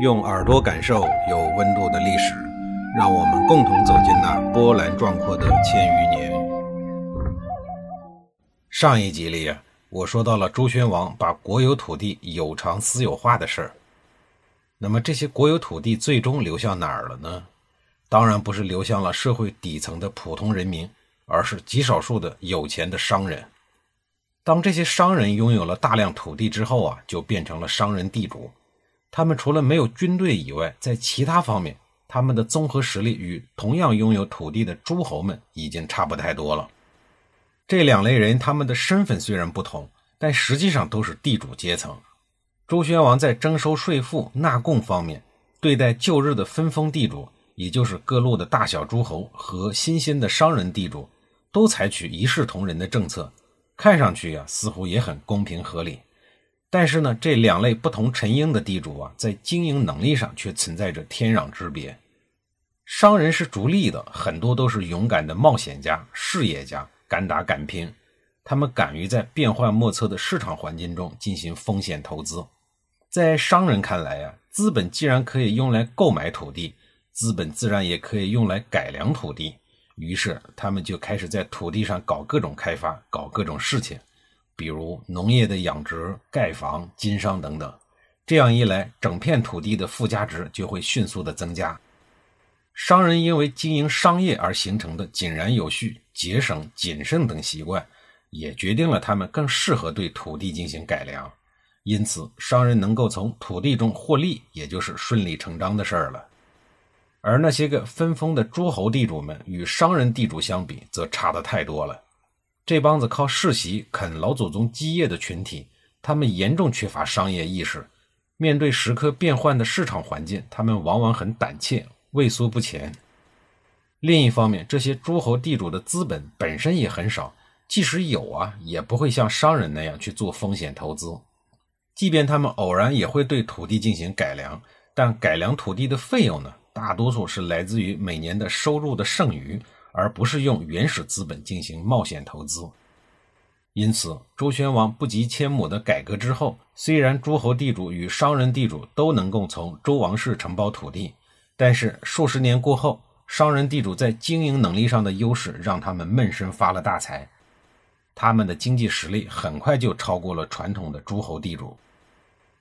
用耳朵感受有温度的历史，让我们共同走进那波澜壮阔的千余年。上一集里呀，我说到了周宣王把国有土地有偿私有化的事儿。那么这些国有土地最终流向哪儿了呢？当然不是流向了社会底层的普通人民，而是极少数的有钱的商人。当这些商人拥有了大量土地之后啊，就变成了商人地主。他们除了没有军队以外，在其他方面，他们的综合实力与同样拥有土地的诸侯们已经差不太多了。这两类人，他们的身份虽然不同，但实际上都是地主阶层。周宣王在征收税赋、纳贡方面，对待旧日的分封地主，也就是各路的大小诸侯和新兴的商人地主，都采取一视同仁的政策，看上去呀，似乎也很公平合理。但是呢，这两类不同陈英的地主啊，在经营能力上却存在着天壤之别。商人是逐利的，很多都是勇敢的冒险家、事业家，敢打敢拼。他们敢于在变幻莫测的市场环境中进行风险投资。在商人看来啊，资本既然可以用来购买土地，资本自然也可以用来改良土地。于是，他们就开始在土地上搞各种开发，搞各种事情。比如农业的养殖、盖房、经商等等，这样一来，整片土地的附加值就会迅速的增加。商人因为经营商业而形成的井然有序、节省、谨慎等习惯，也决定了他们更适合对土地进行改良。因此，商人能够从土地中获利，也就是顺理成章的事儿了。而那些个分封的诸侯地主们，与商人地主相比，则差得太多了。这帮子靠世袭啃老祖宗基业的群体，他们严重缺乏商业意识。面对时刻变换的市场环境，他们往往很胆怯、畏缩不前。另一方面，这些诸侯地主的资本本身也很少，即使有啊，也不会像商人那样去做风险投资。即便他们偶然也会对土地进行改良，但改良土地的费用呢，大多数是来自于每年的收入的剩余。而不是用原始资本进行冒险投资，因此周宣王不及千亩的改革之后，虽然诸侯地主与商人地主都能够从周王室承包土地，但是数十年过后，商人地主在经营能力上的优势让他们闷声发了大财，他们的经济实力很快就超过了传统的诸侯地主。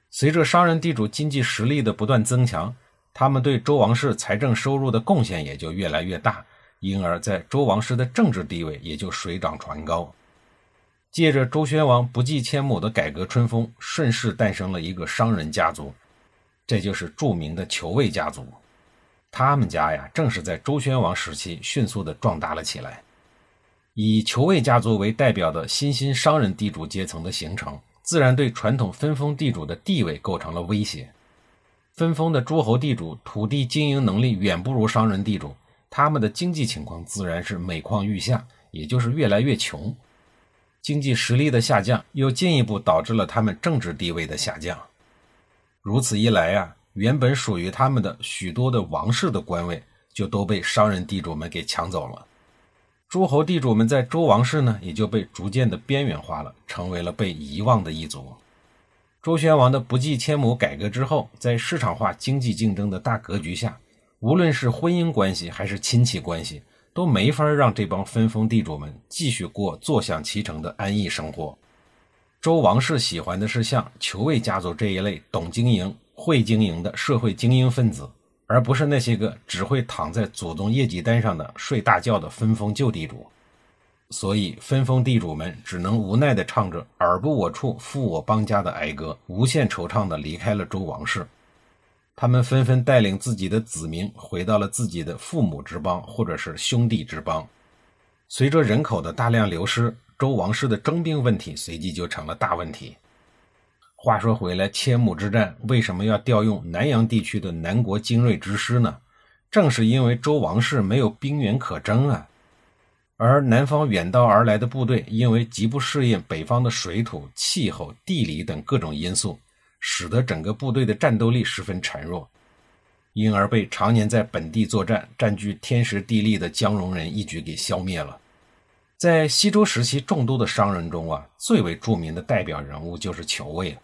随着商人地主经济实力的不断增强，他们对周王室财政收入的贡献也就越来越大。因而，在周王室的政治地位也就水涨船高。借着周宣王不计千亩的改革春风，顺势诞生了一个商人家族，这就是著名的裘卫家族。他们家呀，正是在周宣王时期迅速的壮大了起来。以裘卫家族为代表的新兴商人地主阶层的形成，自然对传统分封地主的地位构成了威胁。分封的诸侯地主土地经营能力远不如商人地主。他们的经济情况自然是每况愈下，也就是越来越穷。经济实力的下降，又进一步导致了他们政治地位的下降。如此一来呀，原本属于他们的许多的王室的官位，就都被商人地主们给抢走了。诸侯地主们在周王室呢，也就被逐渐的边缘化了，成为了被遗忘的一族。周宣王的不计千亩改革之后，在市场化经济竞争的大格局下。无论是婚姻关系还是亲戚关系，都没法让这帮分封地主们继续过坐享其成的安逸生活。周王室喜欢的是像裘卫家族这一类懂经营、会经营的社会精英分子，而不是那些个只会躺在祖宗业绩单上的睡大觉的分封旧地主。所以，分封地主们只能无奈地唱着“尔不我处，负我邦家”的哀歌，无限惆怅地离开了周王室。他们纷纷带领自己的子民回到了自己的父母之邦，或者是兄弟之邦。随着人口的大量流失，周王室的征兵问题随即就成了大问题。话说回来，千亩之战为什么要调用南阳地区的南国精锐之师呢？正是因为周王室没有兵源可征啊。而南方远道而来的部队，因为极不适应北方的水土、气候、地理等各种因素。使得整个部队的战斗力十分孱弱，因而被常年在本地作战、占据天时地利的江戎人一举给消灭了。在西周时期众多的商人中啊，最为著名的代表人物就是裘卫了。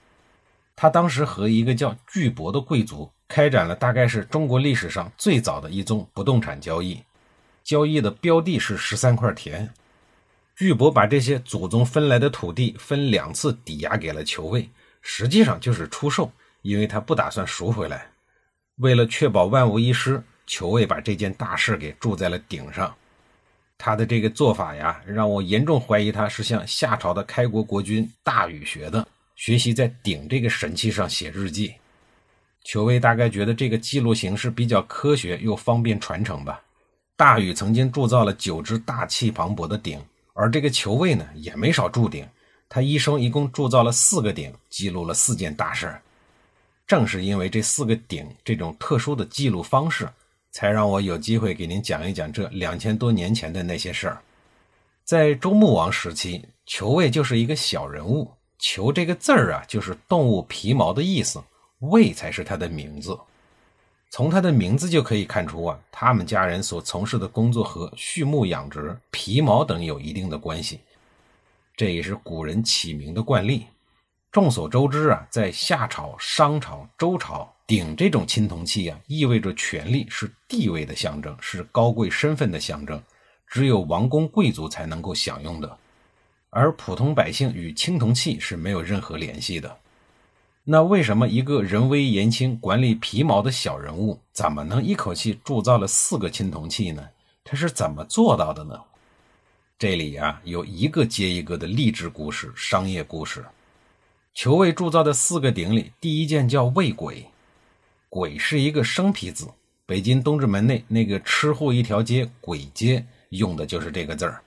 他当时和一个叫巨伯的贵族开展了大概是中国历史上最早的一宗不动产交易，交易的标的是十三块田。巨伯把这些祖宗分来的土地分两次抵押给了裘卫，实际上就是出售，因为他不打算赎回来。为了确保万无一失，裘卫把这件大事给铸在了鼎上。他的这个做法呀，让我严重怀疑他是向夏朝的开国国君大禹学的，学习在鼎这个神器上写日记。裘卫大概觉得这个记录形式比较科学又方便传承吧。大禹曾经铸造了九只大气磅礴的鼎。而这个裘卫呢，也没少铸鼎，他一生一共铸造了四个鼎，记录了四件大事正是因为这四个鼎这种特殊的记录方式，才让我有机会给您讲一讲这两千多年前的那些事儿。在周穆王时期，裘卫就是一个小人物。裘这个字儿啊，就是动物皮毛的意思，卫才是他的名字。从他的名字就可以看出啊，他们家人所从事的工作和畜牧养殖、皮毛等有一定的关系。这也是古人起名的惯例。众所周知啊，在夏朝、商朝、周朝，鼎这种青铜器啊，意味着权力，是地位的象征，是高贵身份的象征，只有王公贵族才能够享用的，而普通百姓与青铜器是没有任何联系的。那为什么一个人微言轻、管理皮毛的小人物，怎么能一口气铸造了四个青铜器呢？他是怎么做到的呢？这里啊，有一个接一个的励志故事、商业故事。裘卫铸造的四个鼎里，第一件叫卫鬼”，“鬼是一个生僻字，北京东直门内那个吃货一条街鬼街用的就是这个字儿。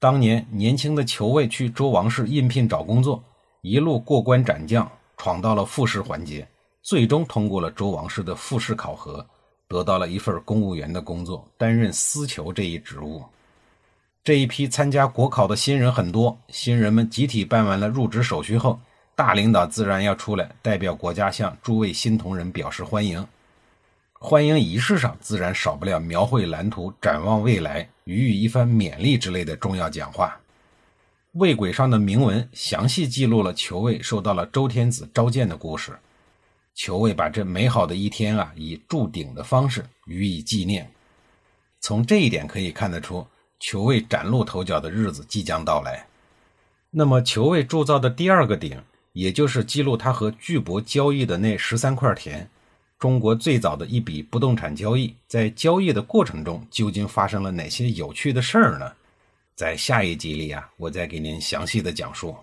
当年年轻的裘卫去周王室应聘找工作，一路过关斩将。闯到了复试环节，最终通过了周王室的复试考核，得到了一份公务员的工作，担任司囚这一职务。这一批参加国考的新人很多，新人们集体办完了入职手续后，大领导自然要出来代表国家向诸位新同仁表示欢迎。欢迎仪式上自然少不了描绘蓝图、展望未来、予以一番勉励之类的重要讲话。魏轨上的铭文详细记录了裘卫受到了周天子召见的故事。裘卫把这美好的一天啊，以铸鼎的方式予以纪念。从这一点可以看得出，球卫崭露头角的日子即将到来。那么，球卫铸造的第二个鼎，也就是记录他和巨伯交易的那十三块田，中国最早的一笔不动产交易，在交易的过程中究竟发生了哪些有趣的事儿呢？在下一集里啊，我再给您详细的讲述。